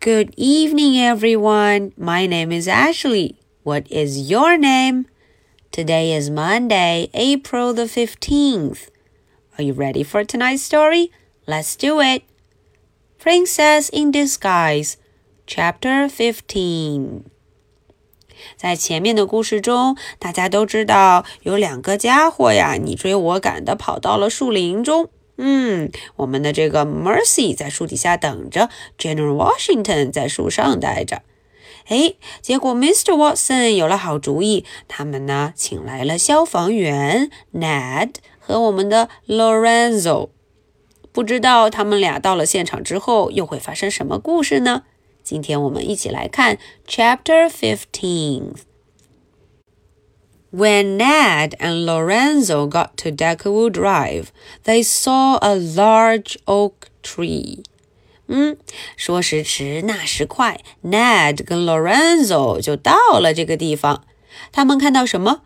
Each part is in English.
Good evening, everyone. My name is Ashley. What is your name? Today is Monday, April the 15th. Are you ready for tonight's story? Let's do it. Princess in Disguise, Chapter 15. 在前面的故事中，大家都知道有两个家伙呀，你追我赶的跑到了树林中。 嗯，我们的这个 Mercy 在树底下等着，General Washington 在树上待着。哎，结果 Mr. Watson 有了好主意，他们呢请来了消防员 Ned 和我们的 Lorenzo。不知道他们俩到了现场之后又会发生什么故事呢？今天我们一起来看 Chapter Fifteen. When Ned and Lorenzo got to Deckawoo Drive, they saw a large oak tree. Hmm? 嗯，说时迟，那时快，Ned 跟 Lorenzo 就到了这个地方。他们看到什么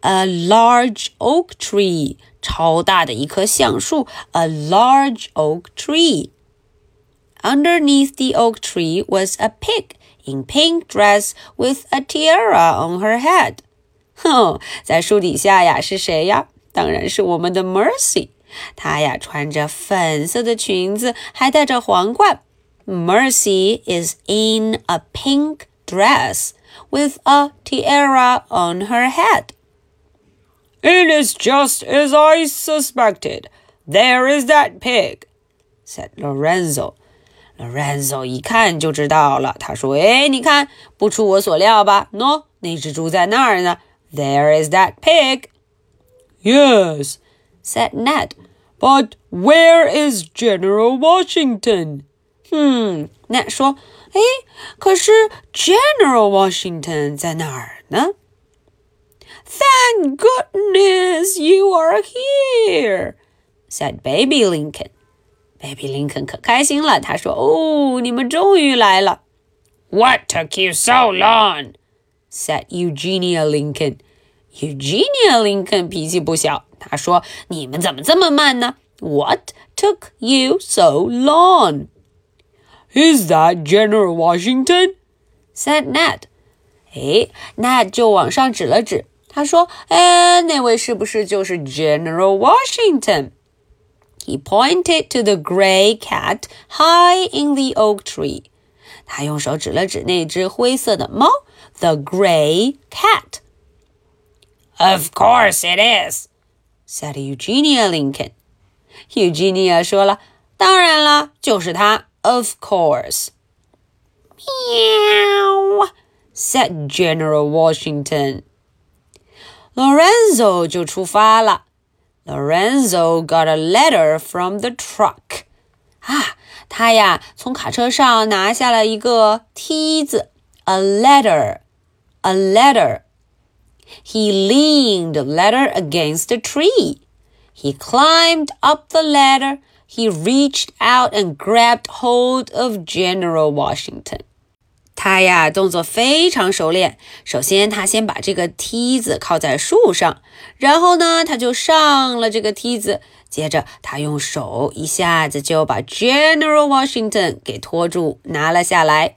？A large oak tree，超大的一棵橡树。A large oak tree. Underneath the oak tree was a pig in pink dress with a tiara on her head. 哼，在树底下呀是谁呀？当然是我们的 Mercy。她呀穿着粉色的裙子，还戴着皇冠。Mercy is in a pink dress with a tiara on her head. It is just as I suspected. There is that pig, said Lorenzo. Lorenzo 一看就知道了，他说：“哎，你看，不出我所料吧？喏，那只猪在那儿呢。 There is that pig." Yes, said Ned. But where is General Washington? 嗯，Ned 说：“哎，可是 General Washington 在哪儿呢？”Thank goodness you are here, said Baby Lincoln. Baby Lincoln 可开心了，他说：“哦，你们终于来了。” What took you so long? said Eugenia Lincoln. Eugenia Lincoln 脾气不小，他说：“你们怎么这么慢呢？”What took you so long? Is that General Washington? said Ned. 哎，Ned 就往上指了指，他说：“哎，那位是不是就是 General Washington？” He pointed to the gray cat high in the oak tree. 他用手指了指那只灰色的猫，the gray cat. Of course it is, said Eugenia Lincoln. Eugenia 说了，当然了，就是它，of course. Meow, said General Washington. Lorenzo 就出发了。Lorenzo got a letter from the truck. 啊，他呀从卡车上拿下了一个梯子，a ladder, a ladder. He leaned the ladder against a tree. He climbed up the ladder. He reached out and grabbed hold of General Washington. 他呀，动作非常熟练。首先，他先把这个梯子靠在树上，然后呢，他就上了这个梯子。接着，他用手一下子就把 General Washington 给拖住，拿了下来。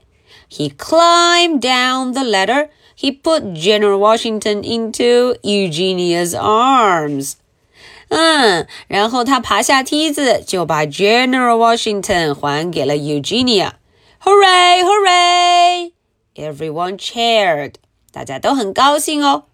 He climbed down the ladder. He put General Washington into Eugenia's arms. 嗯，然后他爬下梯子，就把 General Washington 还给了 Eugenia。Hooray! Hooray! Everyone cheered. 大家都很高兴哦。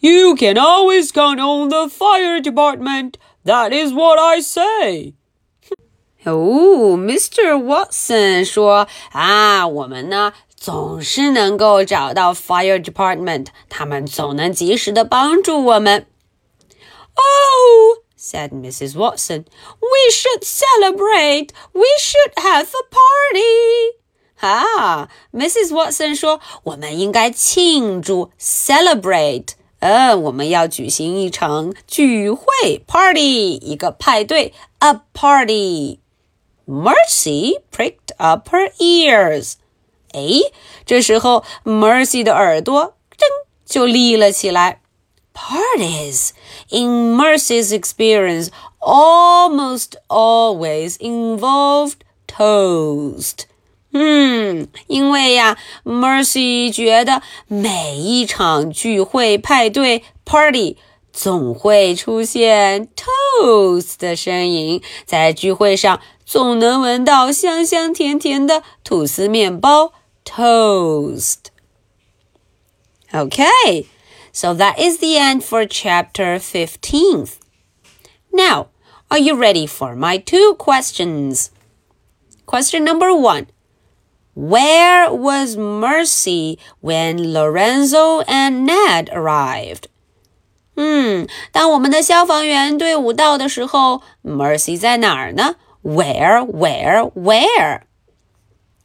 You can always count on the fire department. That is what I say. 哦，Mr. Watson 说啊，我们呢总是能够找到 fire department，他们总能及时的帮助我们。Oh, said Mrs. Watson. We should celebrate. We should have a party. 啊，Mrs. Watson 说，我们应该庆祝，celebrate。呃，我们要举行一场聚会，party，一个派对，a party。Mercy pricked up her ears。哎，这时候 Mercy 的耳朵噔就立了起来。 Parties, in Mercy's experience, almost always involved toast. 嗯，因为呀，Mercy 觉得每一场聚会、派对、party 总会出现 toast 的声音，在聚会上总能闻到香香甜甜的吐司面包 toast。Okay, so that is the end for chapter 15th. Now, are you ready for my two questions? Question number one. Where was Mercy when Lorenzo and Ned arrived? 嗯，当我们的消防员队伍到的时候，Mercy 在哪儿呢？Where, where, where?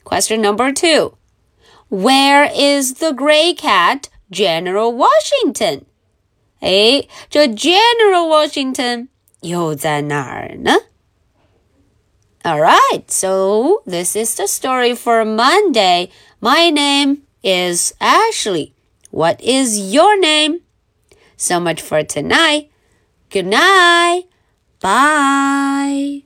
Question number two. Where is the gray cat, General Washington? 哎，这 General Washington 又在哪儿呢？all right, so this is the story for Monday. My name is Ashley. What is your name? So much for tonight. Good night. Bye.